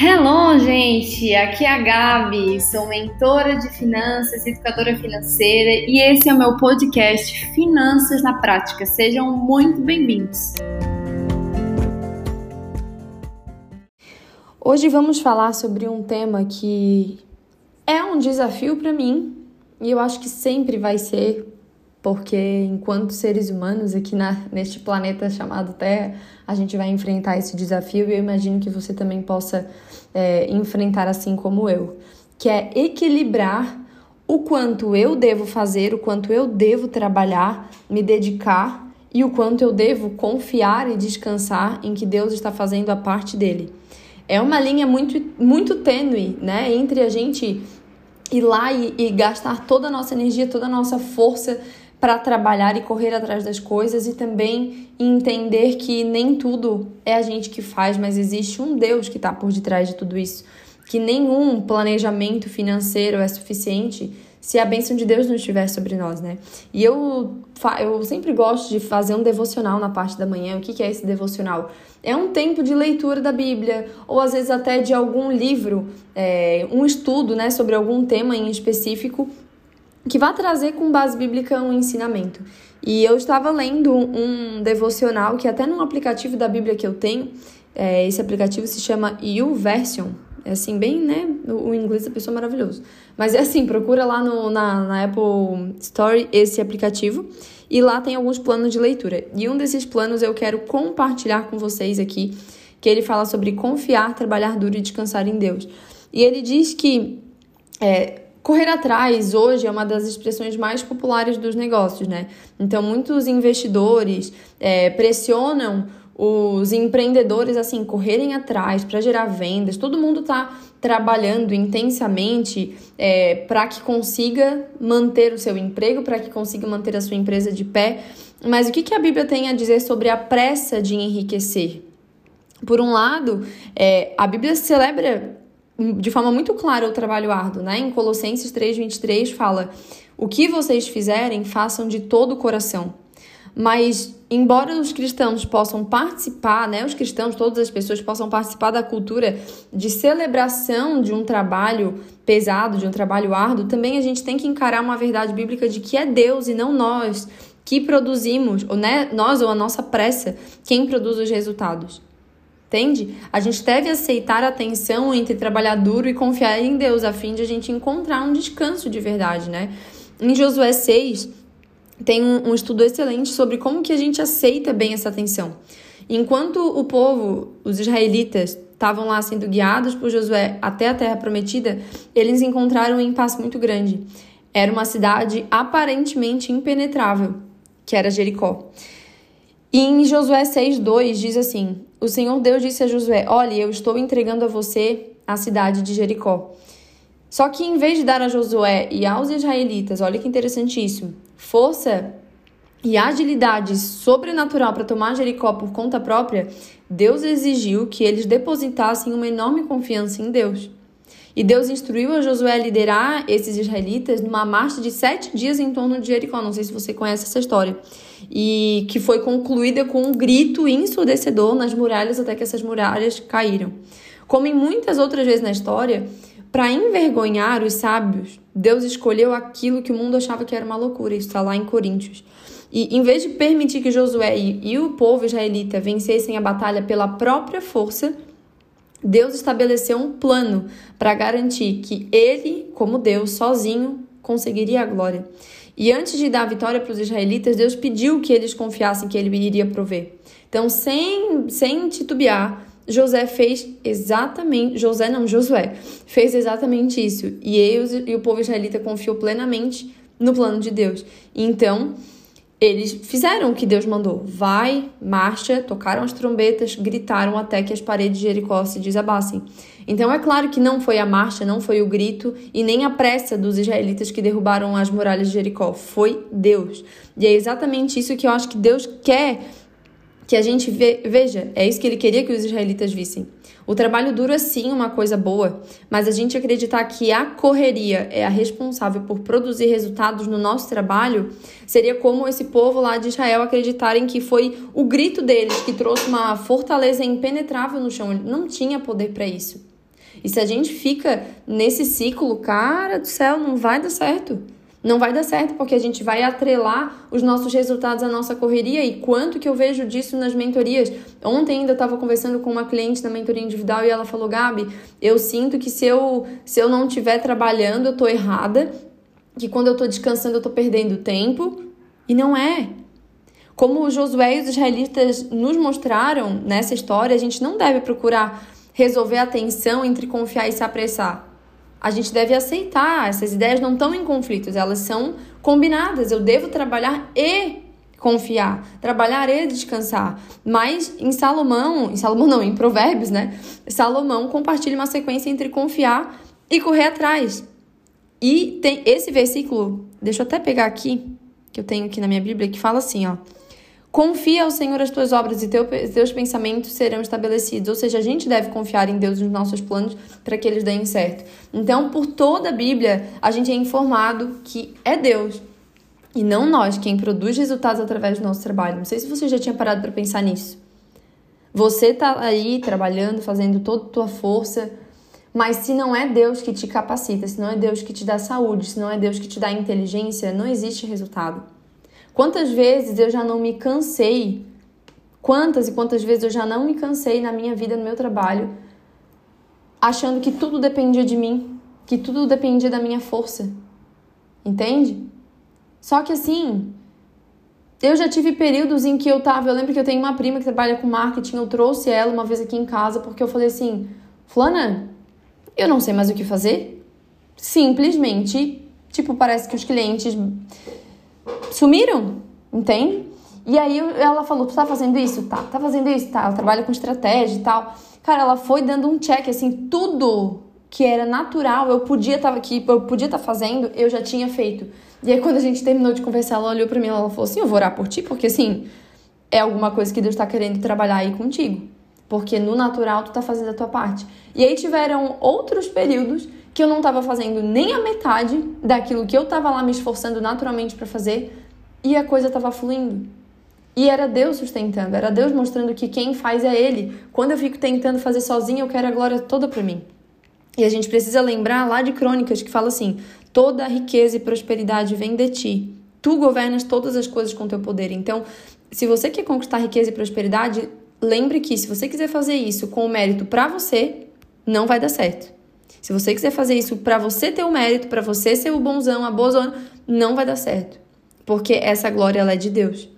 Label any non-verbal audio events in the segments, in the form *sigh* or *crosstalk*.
Hello, gente! Aqui é a Gabi, sou mentora de finanças, educadora financeira e esse é o meu podcast Finanças na Prática. Sejam muito bem-vindos! Hoje vamos falar sobre um tema que é um desafio para mim e eu acho que sempre vai ser porque enquanto seres humanos aqui na, neste planeta chamado Terra, a gente vai enfrentar esse desafio e eu imagino que você também possa é, enfrentar assim como eu, que é equilibrar o quanto eu devo fazer, o quanto eu devo trabalhar, me dedicar e o quanto eu devo confiar e descansar em que Deus está fazendo a parte dele. É uma linha muito, muito tênue, né, entre a gente ir lá e, e gastar toda a nossa energia, toda a nossa força para trabalhar e correr atrás das coisas e também entender que nem tudo é a gente que faz, mas existe um Deus que está por detrás de tudo isso. Que nenhum planejamento financeiro é suficiente se a bênção de Deus não estiver sobre nós, né? E eu, eu sempre gosto de fazer um devocional na parte da manhã. O que, é esse devocional? É um tempo de leitura da Bíblia, ou às vezes até de algum livro, é, um estudo né, sobre algum tema em específico que vai trazer com base bíblica um ensinamento. E eu estava lendo um devocional que até num aplicativo da Bíblia que eu tenho, é, esse aplicativo se chama YouVersion. É assim, bem, né? O, o inglês da pessoa é maravilhoso. Mas é assim, procura lá no, na, na Apple Store esse aplicativo e lá tem alguns planos de leitura. E um desses planos eu quero compartilhar com vocês aqui, que ele fala sobre confiar, trabalhar duro e descansar em Deus. E ele diz que é, Correr atrás hoje é uma das expressões mais populares dos negócios, né? Então, muitos investidores é, pressionam os empreendedores assim correrem atrás para gerar vendas. Todo mundo está trabalhando intensamente é, para que consiga manter o seu emprego, para que consiga manter a sua empresa de pé. Mas o que, que a Bíblia tem a dizer sobre a pressa de enriquecer? Por um lado, é, a Bíblia celebra de forma muito clara o trabalho árduo, né? Em Colossenses 3:23 fala: "O que vocês fizerem, façam de todo o coração". Mas embora os cristãos possam participar, né, os cristãos, todas as pessoas possam participar da cultura de celebração de um trabalho pesado, de um trabalho árduo, também a gente tem que encarar uma verdade bíblica de que é Deus e não nós que produzimos, ou né, nós ou a nossa pressa, quem produz os resultados. Entende? A gente deve aceitar a tensão entre trabalhar duro e confiar em Deus, a fim de a gente encontrar um descanso de verdade, né? Em Josué 6, tem um, um estudo excelente sobre como que a gente aceita bem essa tensão. Enquanto o povo, os israelitas, estavam lá sendo guiados por Josué até a terra prometida, eles encontraram um impasse muito grande. Era uma cidade aparentemente impenetrável, que era Jericó. E em Josué 6,2 diz assim: O Senhor Deus disse a Josué: Olhe, eu estou entregando a você a cidade de Jericó. Só que em vez de dar a Josué e aos israelitas, olha que interessante isso, força e agilidade sobrenatural para tomar Jericó por conta própria, Deus exigiu que eles depositassem uma enorme confiança em Deus. E Deus instruiu a Josué a liderar esses israelitas numa marcha de sete dias em torno de Jericó. Não sei se você conhece essa história. E que foi concluída com um grito ensurdecedor nas muralhas até que essas muralhas caíram. Como em muitas outras vezes na história, para envergonhar os sábios, Deus escolheu aquilo que o mundo achava que era uma loucura. Isso está lá em Coríntios. E em vez de permitir que Josué e, o povo israelita vencessem a batalha pela própria força, Deus estabeleceu um plano para garantir que ele, como Deus, sozinho, conseguiria a glória. E antes de dar a vitória para os israelitas, Deus pediu que eles confiassem que ele iria prover. Então, sem, sem titubear, José fez exatamente, José não, Josué, fez exatamente isso. E, eles, e o povo israelita confiou plenamente no plano de Deus. Então, eles fizeram o que Deus mandou. Vai, marcha, tocaram as trombetas, gritaram até que as paredes de Jericó se desabassem. Então é claro que não foi a marcha, não foi o grito e nem a pressa dos israelitas que derrubaram as muralhas de Jericó. Foi Deus. E é exatamente isso que eu acho que Deus quer que a gente veja. É isso que ele queria que os israelitas vissem. O trabalho duro é sim uma coisa boa, mas a gente acreditar que a correria é a responsável por produzir resultados no nosso trabalho seria como esse povo lá de Israel acreditarem que foi o grito deles que trouxe uma fortaleza impenetrável no chão. Ele não tinha poder para isso. E se a gente fica nesse ciclo, cara do céu, não vai dar certo. Não vai dar certo porque a gente vai atrelar os nossos resultados à nossa correria e quanto que eu vejo disso nas mentorias. Ontem ainda estava conversando com uma cliente na mentoria individual e ela falou: Gabi, eu sinto que se eu, se eu não estiver trabalhando, eu estou errada, que quando eu estou descansando, eu estou perdendo tempo. E não é. Como Josué e os israelitas nos mostraram nessa história, a gente não deve procurar resolver a tensão entre confiar e se apressar a gente deve aceitar. Essas ideias não estão em conflitos, elas são combinadas. Eu devo trabalhar e confiar, trabalhar e descansar. Mas em Salomão, em Salomão não, em Provérbios, né? Salomão compartilha uma sequência entre confiar e correr atrás. E tem esse versículo, deixa eu até pegar aqui, que eu tenho aqui na minha Bíblia, que fala assim, ó: Confia ao Senhor as tuas obras e teu, teus pensamentos serão estabelecidos. Ou seja, a gente deve confiar em Deus nos nossos planos para que eles deem certo. Então, por toda a Bíblia, a gente é informado que é Deus e não nós quem produz resultados através do nosso trabalho. Não sei se você já tinha parado para pensar nisso. Você está aí trabalhando, fazendo toda a tua força, mas se não é Deus que te capacita, se não é Deus que te dá saúde, se não é Deus que te dá inteligência, não existe resultado. Quantas vezes eu já não me cansei? Quantas e quantas vezes eu já não me cansei na minha vida, no meu trabalho, achando que tudo dependia de mim, que tudo dependia da minha força. Entende? Só que assim, eu já tive períodos em que eu tava. Eu lembro que eu tenho uma prima que trabalha com marketing, eu trouxe ela uma vez aqui em casa porque eu falei assim: Flana, eu não sei mais o que fazer. Simplesmente, tipo, parece que os clientes sumiram, entende? E aí ela falou: Tu tá fazendo isso? Tá. Tá fazendo isso? Tá. Ela trabalha com estratégia e tal. Cara, ela foi dando um check, assim, tudo que era natural, eu podia estar aqui, eu podia estar fazendo, eu já tinha feito. E aí quando a gente terminou de conversar, ela olhou para mim e ela falou assim: Eu vou orar por ti, porque assim, é alguma coisa que Deus está querendo trabalhar aí contigo. Porque no natural tu tá fazendo a tua parte. E aí tiveram outros períodos que eu não estava fazendo nem a metade daquilo que eu estava lá me esforçando naturalmente para fazer e a coisa estava fluindo. E era Deus sustentando, era Deus mostrando que quem faz é Ele. Quando eu fico tentando fazer sozinho, eu quero a glória toda para mim. E a gente precisa lembrar lá de Crônicas que fala assim: toda riqueza e prosperidade vem de ti. Tu governas todas as coisas com teu poder. Então, se você quer conquistar riqueza e prosperidade, lembre que se você quiser fazer isso com o mérito para você, não vai dar certo. Se você quiser fazer isso para você ter o mérito, para você ser o bonzão, a bozona, não vai dar certo. Porque essa glória ela é de Deus.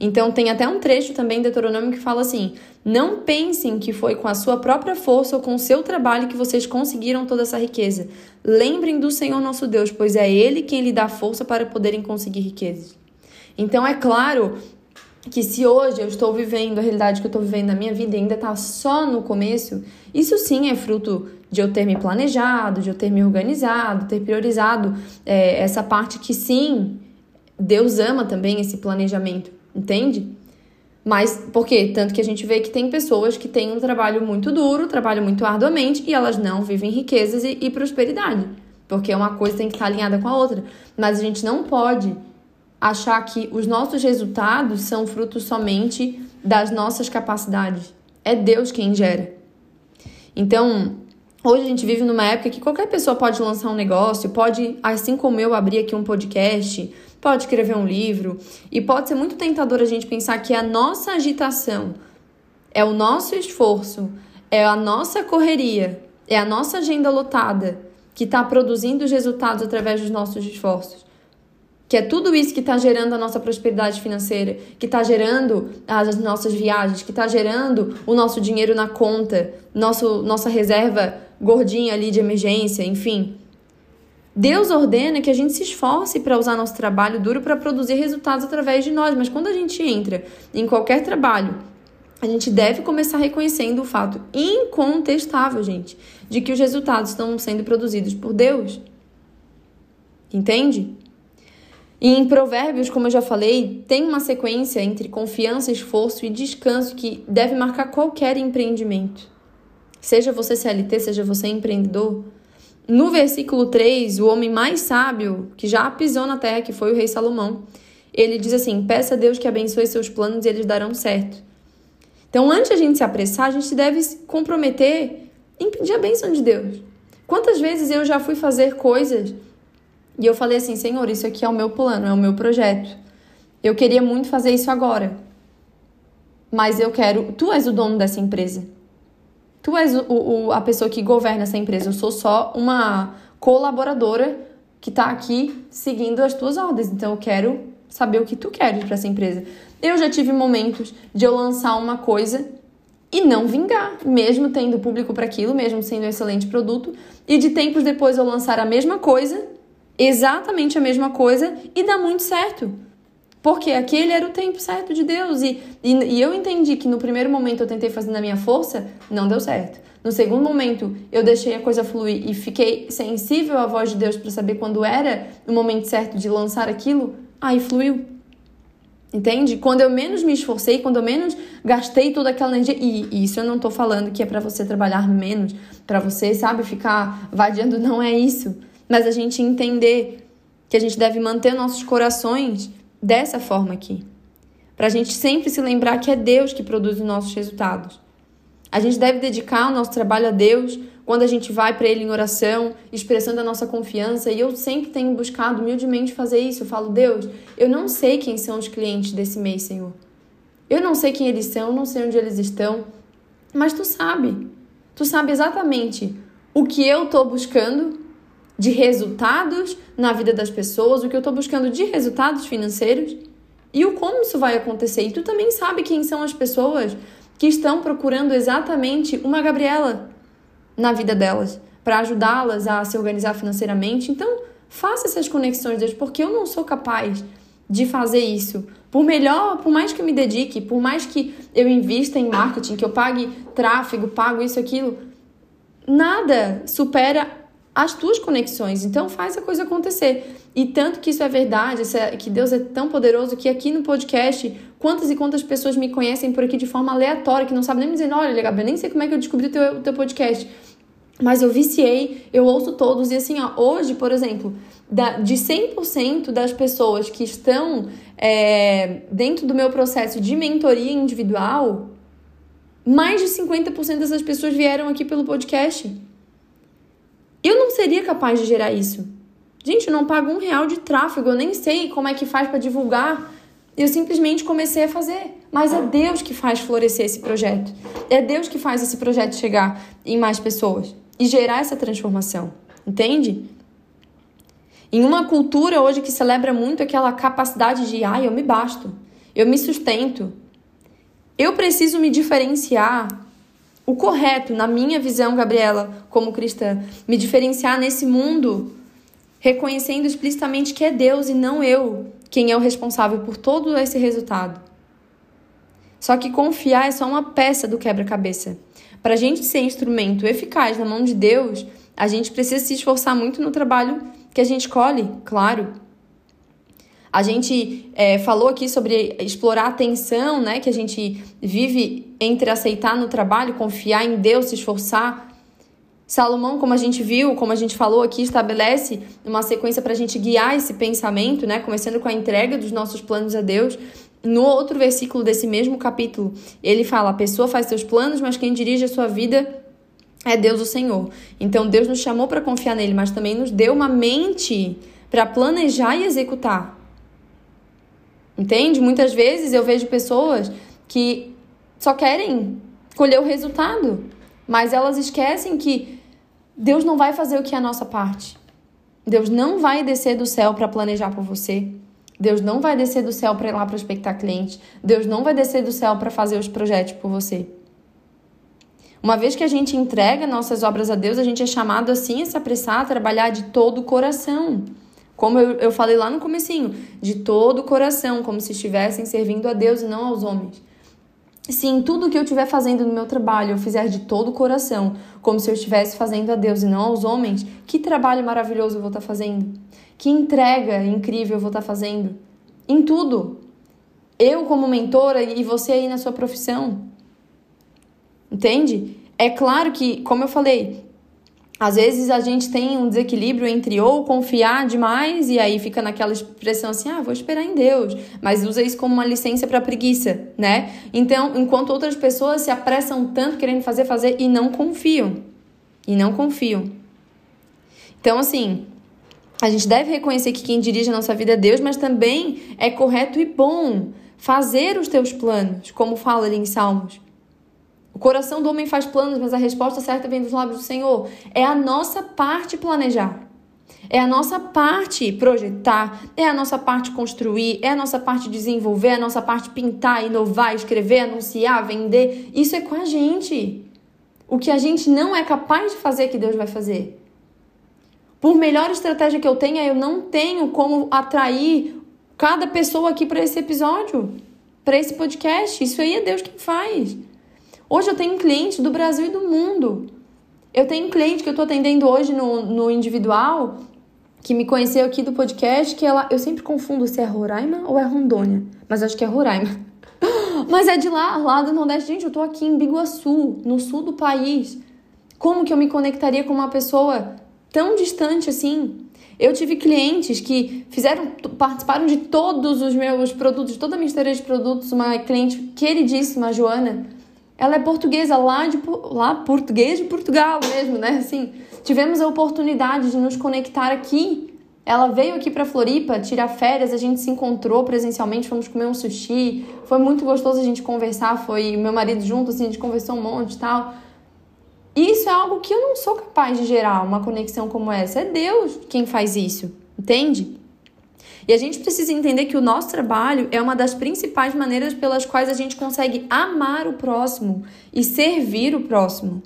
Então tem até um trecho também de Deuteronômio que fala assim: Não pensem que foi com a sua própria força ou com o seu trabalho que vocês conseguiram toda essa riqueza. Lembrem do Senhor nosso Deus, pois é Ele quem lhe dá força para poderem conseguir riquezas. Então é claro que se hoje eu estou vivendo a realidade que eu estou vivendo na minha vida e ainda está só no começo, isso sim é fruto de eu ter me planejado, de eu ter me organizado, ter priorizado é, essa parte que sim, Deus ama também esse planejamento, entende? Mas por quê? Tanto que a gente vê que tem pessoas que têm um trabalho muito duro, trabalham muito arduamente e elas não vivem riquezas e, e prosperidade. Porque uma coisa tem que estar alinhada com a outra. Mas a gente não pode achar que os nossos resultados são frutos somente das nossas capacidades. É Deus quem gera. Então, hoje a gente vive numa época que qualquer pessoa pode lançar um negócio, pode, assim como eu, abrir aqui um podcast, pode escrever um livro, e pode ser muito tentador a gente pensar que a nossa agitação é o nosso esforço, é a nossa correria, é a nossa agenda lotada que está produzindo os resultados através dos nossos esforços que é tudo isso que está gerando a nossa prosperidade financeira, que está gerando as nossas viagens, que está gerando o nosso dinheiro na conta, nosso, nossa reserva gordinha ali de emergência, enfim. Deus ordena que a gente se esforce para usar nosso trabalho duro para produzir resultados através de nós, mas quando a gente entra em qualquer trabalho, a gente deve começar reconhecendo o fato incontestável, gente, de que os resultados estão sendo produzidos por Deus. Entende? E em Provérbios, como eu já falei, tem uma sequência entre confiança, esforço e descanso que deve marcar qualquer empreendimento. Seja você CLT, seja você empreendedor. No versículo 3, o homem mais sábio que já pisou na terra, que foi o rei Salomão, ele diz assim: Peça a Deus que abençoe seus planos e eles darão certo. Então, antes de a gente se apressar, a gente deve se comprometer impedir a bênção de Deus. Quantas vezes eu já fui fazer coisas e eu falei assim: Senhor, isso aqui é o meu plano, é o meu projeto. Eu queria muito fazer isso agora. Mas eu quero. Tu és o dono dessa empresa. Tu és o, o, a pessoa que governa essa empresa. Eu sou só uma colaboradora que está aqui seguindo as tuas ordens. Então eu quero saber o que tu queres para essa empresa. Eu já tive momentos de eu lançar uma coisa e não vingar, mesmo tendo público para aquilo, mesmo sendo um excelente produto, e de tempos depois eu lançar a mesma coisa, exatamente a mesma coisa, e dá muito certo. Porque aquele era o tempo certo de Deus. E, e, e, eu entendi que no primeiro momento eu tentei fazer na minha força, não deu certo. No segundo momento, eu deixei a coisa fluir e fiquei sensível à voz de Deus para saber quando era o momento certo de lançar aquilo, aí fluiu. Entende? Quando eu menos me esforcei, quando eu menos gastei toda aquela energia, e, e isso eu não tô falando que é para você trabalhar menos, para você, sabe, ficar vadiando, não é isso. Mas a gente entender que a gente deve manter nossos corações dessa forma aqui. Pra gente sempre se lembrar que é Deus que produz os nossos resultados. A gente deve dedicar o nosso trabalho a Deus quando a gente vai para Ele em oração, expressando a nossa confiança. E eu sempre tenho buscado humildemente fazer isso. Eu falo, Deus, eu não sei quem são os clientes desse mês, Senhor. Eu não sei quem eles são, não sei onde eles estão, mas tu sabe. Tu sabe exatamente o que eu estou buscando de resultados na vida das pessoas, o que eu estou buscando de resultados financeiros e o como isso vai acontecer. E tu também sabe quem são as pessoas que estão procurando exatamente uma Gabriela na vida delas, para ajudá-las a se organizar financeiramente. Então, faça essas conexões, Deus, porque eu não sou capaz de fazer isso. Por melhor, por mais que eu me dedique, por mais que eu invista em marketing, que eu pague tráfego, pago isso, aquilo, nada supera as tuas conexões. Então faz a coisa acontecer. E tanto que isso é verdade, é, que Deus é tão poderoso que aqui no podcast, quantas e quantas pessoas me conhecem por aqui de forma aleatória, que não sabem nem me dizer, olha, Gabriel, nem sei como é que eu descobri o teu, o teu podcast. Mas eu viciei, eu ouço todos. E assim, ó, hoje, por exemplo, da, de 100% das pessoas que estão é, dentro do meu processo de mentoria individual, mais de 50% dessas pessoas vieram aqui pelo podcast. Eu não seria capaz de gerar isso. Gente, eu não pago um real de tráfego, eu nem sei como é que faz para divulgar. Eu simplesmente comecei a fazer. Mas é Deus que faz florescer esse projeto. É Deus que faz esse projeto chegar em mais pessoas e gerar essa transformação. Entende? Em uma cultura hoje que celebra muito aquela capacidade de, ai, ah, eu me basto, eu me sustento, eu preciso me diferenciar, o correto, na minha visão, Gabriela, como cristã, me diferenciar nesse mundo, reconhecendo explicitamente que é Deus e não eu quem é o responsável por todo esse resultado. Só que confiar é só uma peça do quebra-cabeça. Para a gente ser instrumento eficaz na mão de Deus, a gente precisa se esforçar muito no trabalho que a gente escolhe, claro. A gente é, falou aqui sobre explorar a tensão, né? Que a gente vive entre aceitar no trabalho, confiar em Deus, se esforçar. Salomão, como a gente viu, como a gente falou aqui, estabelece uma sequência para a gente guiar esse pensamento, né? Começando com a entrega dos nossos planos a Deus. No outro versículo desse mesmo capítulo, ele fala: a pessoa faz seus planos, mas quem dirige a sua vida é Deus o Senhor. Então Deus nos chamou para confiar nele, mas também nos deu uma mente para planejar e executar. Entende? Muitas vezes eu vejo pessoas que só querem colher o resultado, mas elas esquecem que Deus não vai fazer o que é a nossa parte. Deus não vai descer do céu para planejar por você. Deus não vai descer do céu para ir lá prospectar cliente. Deus não vai descer do céu para fazer os projetos por você. Uma vez que a gente entrega nossas obras a Deus, a gente é chamado assim a se apressar a trabalhar de todo o coração. Como eu, eu falei lá no comecinho, de todo o coração, como se estivessem servindo a Deus e não aos homens. Se em tudo que eu estiver fazendo no meu trabalho eu fizer de todo o coração, como se eu estivesse fazendo a Deus e não aos homens, que trabalho maravilhoso eu vou estar fazendo? Que entrega incrível eu vou estar fazendo? Em tudo. Eu como mentora e você aí na sua profissão. Entende? É claro que, como eu falei, às vezes a gente tem um desequilíbrio entre ou confiar demais e aí fica naquela expressão assim, ah, vou esperar em Deus, mas usa isso como uma licença para preguiça, né? Então, enquanto outras pessoas se apressam tanto querendo fazer, fazer e não confiam. e não confiam. Então, assim, a gente deve reconhecer que quem dirige a nossa vida é Deus, mas também é correto e bom fazer os teus planos, como fala ali em Salmos. O coração do homem faz planos, mas a resposta certa vem dos lábios do Senhor. É a nossa parte planejar. É a nossa parte projetar, é a nossa parte construir, é a nossa parte desenvolver, é a nossa parte pintar, inovar, escrever, anunciar, vender. Isso é com a gente. O que a gente não é capaz de fazer, que Deus vai fazer. Por melhor estratégia que eu tenha, eu não tenho como atrair cada pessoa aqui para esse episódio, para esse podcast. Isso aí é Deus quem faz. Hoje eu tenho clientes do Brasil e do mundo. Eu tenho cliente que eu estou atendendo hoje no, no individual, que me conheceu aqui do podcast, que ela. Eu sempre confundo se é Roraima ou é Rondônia, mas acho que é Roraima. *laughs* Mas é de lá, lá do Nordeste. Gente, eu tô aqui em Biguaçu, no sul do país. Como que eu me conectaria com uma pessoa tão distante assim? Eu tive clientes que fizeram, participaram de todos os meus produtos, toda a minha história de produtos. Uma cliente queridíssima, a Joana, ela é portuguesa lá de lá português de Portugal mesmo, né? Assim, tivemos a oportunidade de nos conectar aqui. Ela veio aqui para Floripa tirar férias, a gente se encontrou presencialmente, fomos comer um sushi. Foi muito gostoso a gente conversar, foi meu marido junto, assim, a gente conversou um monte e tal. Isso é algo que eu não sou capaz de gerar, uma conexão como essa. É Deus quem faz isso, entende? E a gente precisa entender que o nosso trabalho é uma das principais maneiras pelas quais a gente consegue amar o próximo e servir o próximo.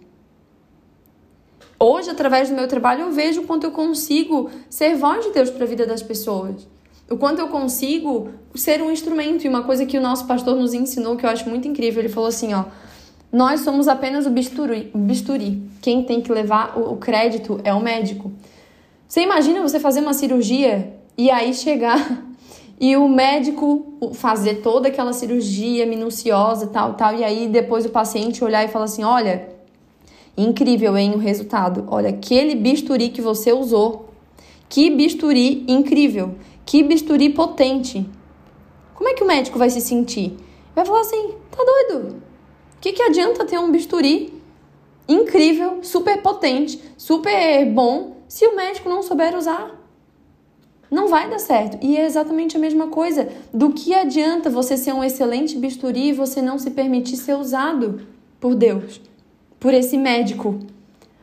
Hoje, através do meu trabalho, eu vejo o quanto eu consigo ser voz de Deus para a vida das pessoas. O quanto eu consigo ser um instrumento. E uma coisa que o nosso pastor nos ensinou que eu acho muito incrível, ele falou assim, ó, nós somos apenas o bisturi. Bisturi. Quem tem que levar o crédito é o médico. Você imagina você fazer uma cirurgia e aí chegar *laughs* e o médico fazer toda aquela cirurgia minuciosa, tal, tal, e aí depois o paciente olhar e falar assim: olha, incrível, hein, o resultado. Olha, aquele bisturi que você usou. Que bisturi incrível. Que bisturi potente. Como é que o médico vai se sentir? Vai falar assim: tá doido? que, que adianta ter um bisturi incrível, super potente, super bom, se o médico não souber usar? Não vai dar certo. E é exatamente a mesma coisa. Do que adianta você ser um excelente bisturi e você não se permitir ser usado por Deus, por esse médico,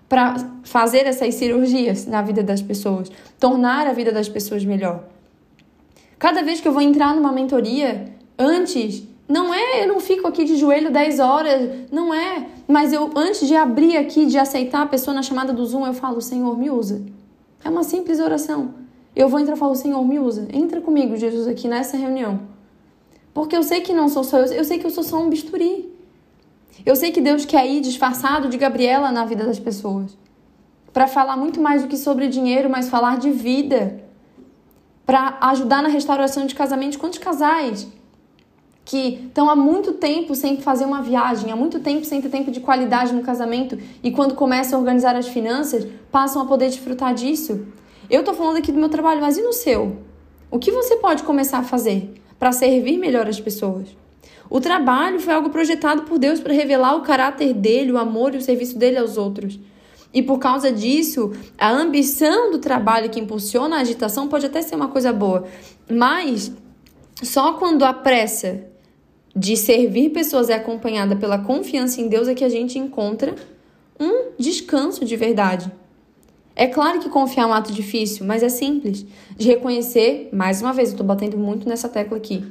para fazer essas cirurgias na vida das pessoas, tornar a vida das pessoas melhor? Cada vez que eu vou entrar numa mentoria, antes não é, eu não fico aqui de joelho 10 horas, não é. Mas eu, antes de abrir aqui, de aceitar a pessoa na chamada do Zoom, eu falo, Senhor, me usa. É uma simples oração. Eu vou entrar e falo, Senhor, me usa. Entra comigo, Jesus, aqui nessa reunião. Porque eu sei que não sou só eu, eu sei que eu sou só um bisturi. Eu sei que Deus quer ir disfarçado de Gabriela na vida das pessoas. Para falar muito mais do que sobre dinheiro, mas falar de vida. Para ajudar na restauração de casamento. Quantos casais que estão há muito tempo sem fazer uma viagem, há muito tempo sem ter tempo de qualidade no casamento e quando começam a organizar as finanças, passam a poder desfrutar disso. Eu tô falando aqui do meu trabalho, mas e no seu? O que você pode começar a fazer para servir melhor as pessoas? O trabalho foi algo projetado por Deus para revelar o caráter dele, o amor e o serviço dele aos outros. E por causa disso, a ambição do trabalho que impulsiona a agitação pode até ser uma coisa boa, mas só quando a pressa de servir pessoas é acompanhada pela confiança em Deus é que a gente encontra um descanso de verdade. É claro que confiar é um ato difícil, mas é simples. De reconhecer, mais uma vez, eu estou batendo muito nessa tecla aqui.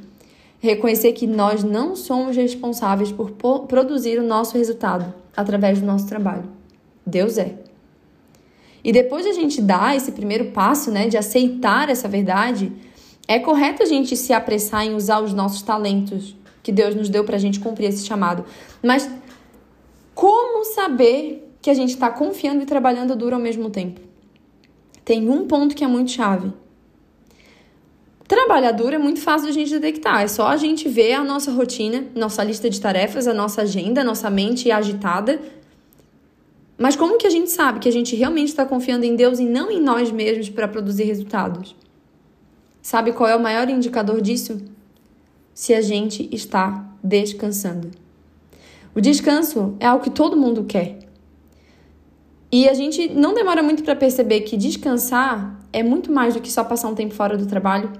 Reconhecer que nós não somos responsáveis por produzir o nosso resultado através do nosso trabalho. Deus é. E depois de a gente dar esse primeiro passo, né, de aceitar essa verdade, é correto a gente se apressar em usar os nossos talentos que Deus nos deu para a gente cumprir esse chamado. Mas como saber que a gente está confiando e trabalhando duro ao mesmo tempo? Tem um ponto que é muito chave. Trabalhar duro é muito fácil de a gente detectar. É só a gente ver a nossa rotina, nossa lista de tarefas, a nossa agenda, a nossa mente agitada. Mas como que a gente sabe que a gente realmente está confiando em Deus e não em nós mesmos para produzir resultados? Sabe qual é o maior indicador disso? se a gente está descansando. O descanso é algo que todo mundo quer. E a gente não demora muito para perceber que descansar é muito mais do que só passar um tempo fora do trabalho.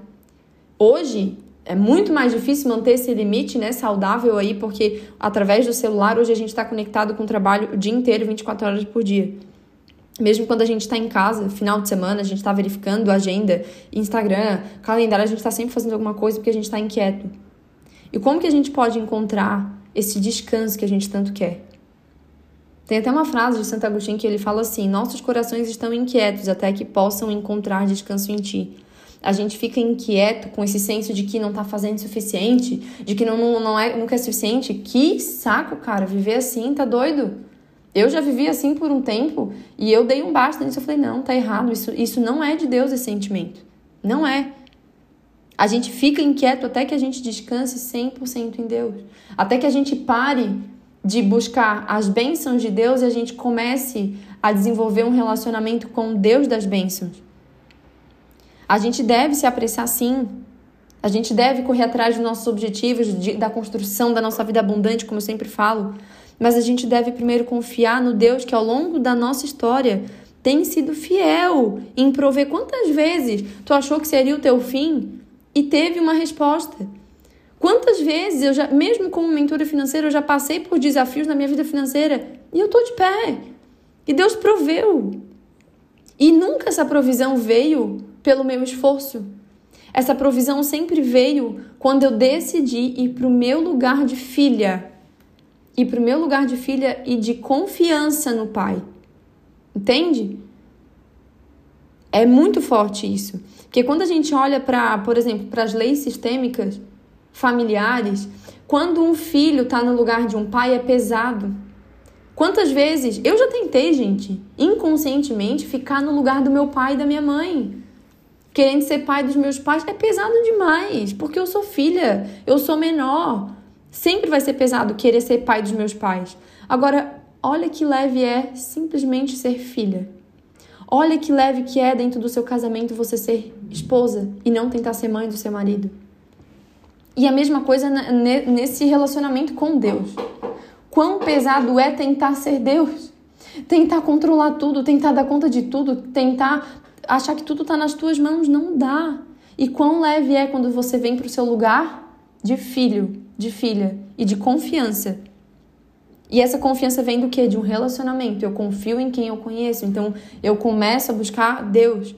Hoje é muito mais difícil manter esse limite, né, saudável aí, porque através do celular hoje a gente está conectado com o trabalho o dia inteiro, 24 horas por dia. Mesmo quando a gente está em casa, final de semana, a gente está verificando agenda, Instagram, calendário, a gente está sempre fazendo alguma coisa porque a gente está inquieto. E como que a gente pode encontrar esse descanso que a gente tanto quer? Tem até uma frase de Santo Agostinho que ele fala assim: Nossos corações estão inquietos até que possam encontrar descanso em ti. A gente fica inquieto com esse senso de que não tá fazendo o suficiente, de que não, não, não é, nunca é suficiente. Que saco, cara, viver assim, tá doido? Eu já vivi assim por um tempo e eu dei um basta nisso. Eu falei: não, tá errado, isso, isso não é de Deus esse sentimento. Não é. A gente fica inquieto até que a gente descanse 100% em Deus. Até que a gente pare de buscar as bênçãos de Deus e a gente comece a desenvolver um relacionamento com Deus das bênçãos. A gente deve se apressar sim. A gente deve correr atrás dos nossos objetivos, de, da construção da nossa vida abundante, como eu sempre falo. Mas a gente deve primeiro confiar no Deus que ao longo da nossa história tem sido fiel em prover quantas vezes tu achou que seria o teu fim e teve uma resposta. Quantas vezes eu já, mesmo como mentora financeira, eu já passei por desafios na minha vida financeira e eu tô de pé. E Deus proveu. E nunca essa provisão veio pelo meu esforço. Essa provisão sempre veio quando eu decidi ir para o meu lugar de filha. Ir para o meu lugar de filha e de confiança no Pai. Entende? É muito forte isso. Porque quando a gente olha para, por exemplo, para as leis sistêmicas familiares, quando um filho está no lugar de um pai é pesado. Quantas vezes eu já tentei, gente, inconscientemente ficar no lugar do meu pai e da minha mãe? Querendo ser pai dos meus pais é pesado demais, porque eu sou filha, eu sou menor. Sempre vai ser pesado querer ser pai dos meus pais. Agora, olha que leve é simplesmente ser filha. Olha que leve que é dentro do seu casamento você ser esposa e não tentar ser mãe do seu marido. E a mesma coisa nesse relacionamento com Deus. Quão pesado é tentar ser Deus? Tentar controlar tudo, tentar dar conta de tudo, tentar achar que tudo está nas tuas mãos, não dá. E quão leve é quando você vem para o seu lugar de filho, de filha e de confiança e essa confiança vem do quê? De um relacionamento. Eu confio em quem eu conheço. Então eu começo a buscar Deus.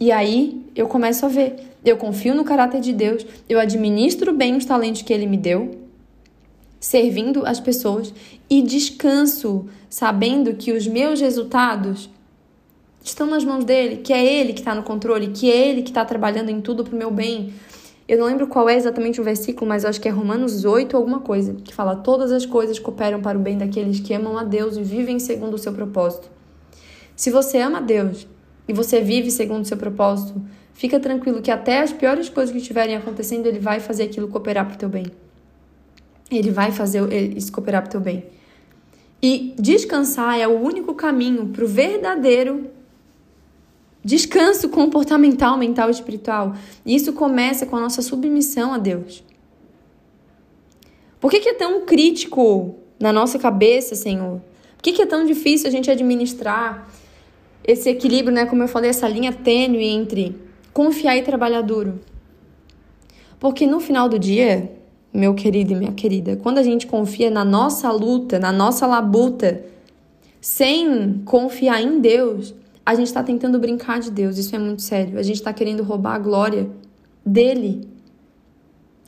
E aí eu começo a ver. Eu confio no caráter de Deus. Eu administro bem os talentos que Ele me deu, servindo as pessoas. E descanso, sabendo que os meus resultados estão nas mãos dele, que é Ele que está no controle, que é Ele que está trabalhando em tudo para o meu bem. Eu não lembro qual é exatamente o versículo, mas acho que é Romanos 8 alguma coisa, que fala: Todas as coisas cooperam para o bem daqueles que amam a Deus e vivem segundo o seu propósito. Se você ama a Deus e você vive segundo o seu propósito, fica tranquilo que até as piores coisas que estiverem acontecendo, Ele vai fazer aquilo cooperar para o teu bem. Ele vai fazer isso cooperar para o teu bem. E descansar é o único caminho para o verdadeiro descanso comportamental, mental e espiritual. E isso começa com a nossa submissão a Deus. Por que, que é tão crítico na nossa cabeça, Senhor? Por que, que é tão difícil a gente administrar esse equilíbrio, né? Como eu falei, essa linha tênue entre confiar e trabalhar duro? Porque no final do dia, meu querido e minha querida, quando a gente confia na nossa luta, na nossa labuta, sem confiar em Deus, a gente está tentando brincar de Deus, isso é muito sério. A gente está querendo roubar a glória dele.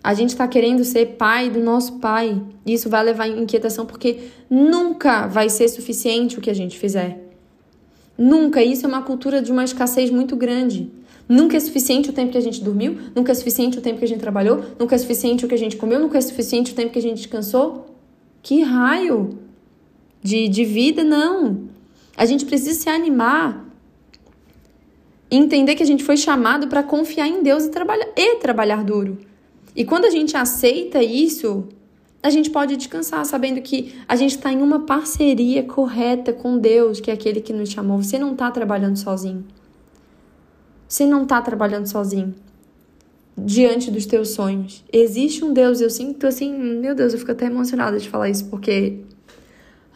A gente está querendo ser pai do nosso pai. Isso vai levar inquietação porque nunca vai ser suficiente o que a gente fizer. Nunca. Isso é uma cultura de uma escassez muito grande. Nunca é suficiente o tempo que a gente dormiu, nunca é suficiente o tempo que a gente trabalhou, nunca é suficiente o que a gente comeu, nunca é suficiente o tempo que a gente descansou. Que raio de, de vida, não. A gente precisa se animar entender que a gente foi chamado para confiar em Deus e trabalhar, e trabalhar duro. E quando a gente aceita isso, a gente pode descansar sabendo que a gente está em uma parceria correta com Deus, que é aquele que nos chamou. Você não está trabalhando sozinho. Você não está trabalhando sozinho diante dos teus sonhos. Existe um Deus, eu sinto assim, meu Deus, eu fico até emocionada de falar isso, porque.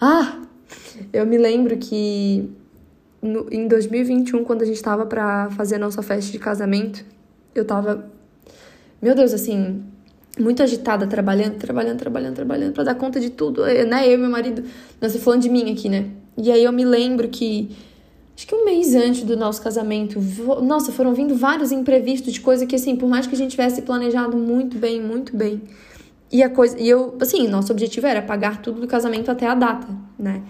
Ah! Eu me lembro que no, em 2021, quando a gente tava para fazer a nossa festa de casamento, eu tava, meu Deus, assim, muito agitada, trabalhando, trabalhando, trabalhando, trabalhando, para dar conta de tudo, né? Eu e meu marido, nós falando de mim aqui, né? E aí eu me lembro que acho que um mês antes do nosso casamento, nossa, foram vindo vários imprevistos de coisa que assim, por mais que a gente tivesse planejado muito bem, muito bem, e a coisa, e eu, assim, nosso objetivo era pagar tudo do casamento até a data, né?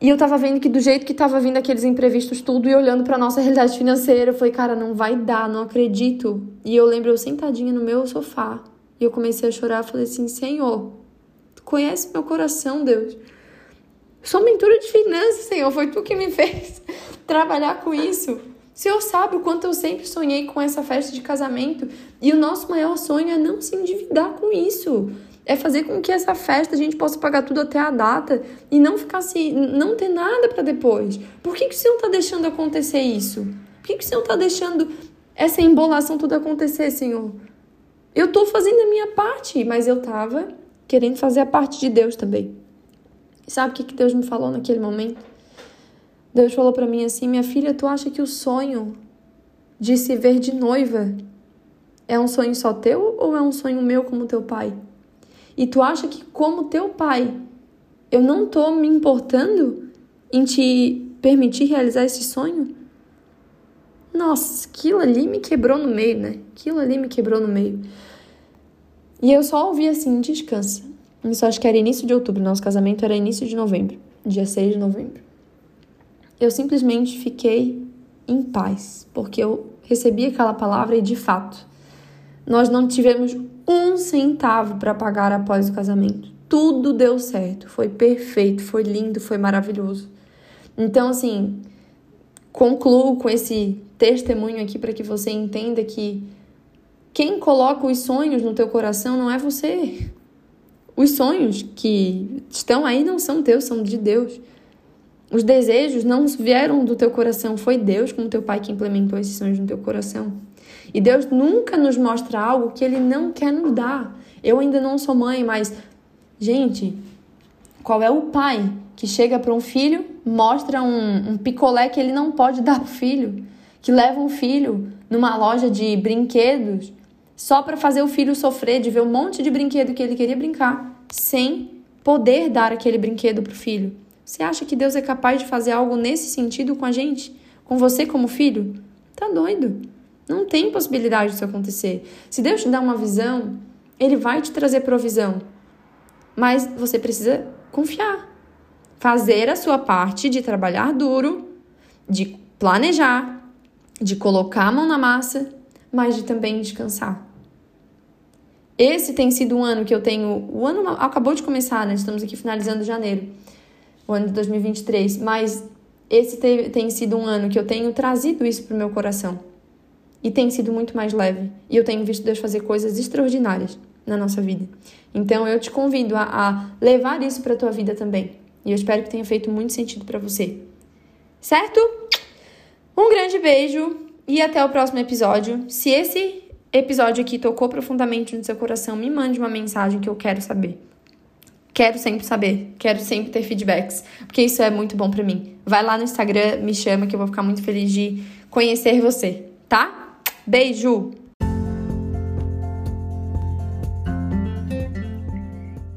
E eu tava vendo que do jeito que tava vindo aqueles imprevistos tudo e olhando para nossa realidade financeira, eu falei, cara, não vai dar, não acredito. E eu lembro eu sentadinha no meu sofá, e eu comecei a chorar, falei assim: "Senhor, tu conhece meu coração, Deus. Sou mentora de finanças, Senhor, foi tu que me fez *laughs* trabalhar com isso. O Senhor sabe o quanto eu sempre sonhei com essa festa de casamento, e o nosso maior sonho é não se endividar com isso é fazer com que essa festa a gente possa pagar tudo até a data e não ficar assim, não ter nada para depois. Por que, que o Senhor está deixando acontecer isso? Por que, que o Senhor está deixando essa embolação tudo acontecer, Senhor? Eu estou fazendo a minha parte, mas eu estava querendo fazer a parte de Deus também. E sabe o que, que Deus me falou naquele momento? Deus falou para mim assim: Minha filha, tu acha que o sonho de se ver de noiva é um sonho só teu ou é um sonho meu como teu pai? E tu acha que, como teu pai, eu não tô me importando em te permitir realizar esse sonho? Nossa, aquilo ali me quebrou no meio, né? Aquilo ali me quebrou no meio. E eu só ouvi assim: descansa. Isso acho que era início de outubro, nosso casamento era início de novembro, dia 6 de novembro. Eu simplesmente fiquei em paz, porque eu recebi aquela palavra e de fato, nós não tivemos um centavo para pagar após o casamento. Tudo deu certo, foi perfeito, foi lindo, foi maravilhoso. Então, assim, concluo com esse testemunho aqui para que você entenda que quem coloca os sonhos no teu coração não é você. Os sonhos que estão aí não são teus, são de Deus. Os desejos não vieram do teu coração, foi Deus, como teu pai, que implementou esses sonhos no teu coração. E Deus nunca nos mostra algo que Ele não quer nos dar. Eu ainda não sou mãe, mas, gente, qual é o pai que chega para um filho, mostra um, um picolé que ele não pode dar pro filho, que leva um filho numa loja de brinquedos só para fazer o filho sofrer de ver um monte de brinquedo que ele queria brincar, sem poder dar aquele brinquedo pro filho? Você acha que Deus é capaz de fazer algo nesse sentido com a gente? Com você como filho? Tá doido. Não tem possibilidade disso acontecer. Se Deus te dá uma visão, Ele vai te trazer provisão. Mas você precisa confiar. Fazer a sua parte de trabalhar duro, de planejar, de colocar a mão na massa, mas de também descansar. Esse tem sido um ano que eu tenho. O ano acabou de começar, né? Estamos aqui finalizando janeiro, o ano de 2023. Mas esse tem sido um ano que eu tenho trazido isso para o meu coração e tem sido muito mais leve. E eu tenho visto Deus fazer coisas extraordinárias na nossa vida. Então eu te convido a, a levar isso para a tua vida também. E eu espero que tenha feito muito sentido para você. Certo? Um grande beijo e até o próximo episódio. Se esse episódio aqui tocou profundamente no seu coração, me mande uma mensagem que eu quero saber. Quero sempre saber, quero sempre ter feedbacks, porque isso é muito bom para mim. Vai lá no Instagram, me chama que eu vou ficar muito feliz de conhecer você, tá? Beijo!